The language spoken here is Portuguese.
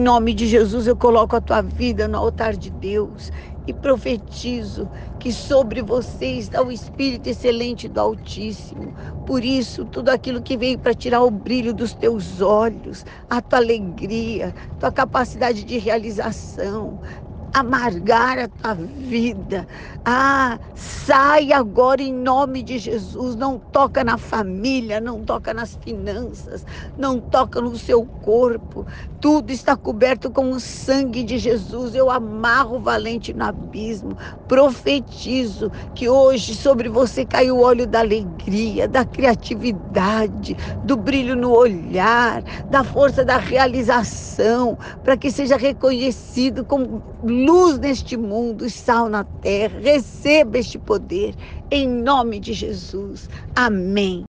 Em nome de Jesus, eu coloco a tua vida no altar de Deus e profetizo que sobre você está o Espírito excelente do Altíssimo. Por isso, tudo aquilo que veio para tirar o brilho dos teus olhos, a tua alegria, tua capacidade de realização, amargar a tua vida. Ah, sai agora em nome de Jesus. Não toca na família, não toca nas finanças, não toca no seu corpo. Tudo está coberto com o sangue de Jesus. Eu amarro o valente no abismo. Profetizo que hoje sobre você cai o óleo da alegria, da criatividade, do brilho no olhar, da força da realização, para que seja reconhecido como luz neste mundo e sal na terra. Receba este poder em nome de Jesus. Amém.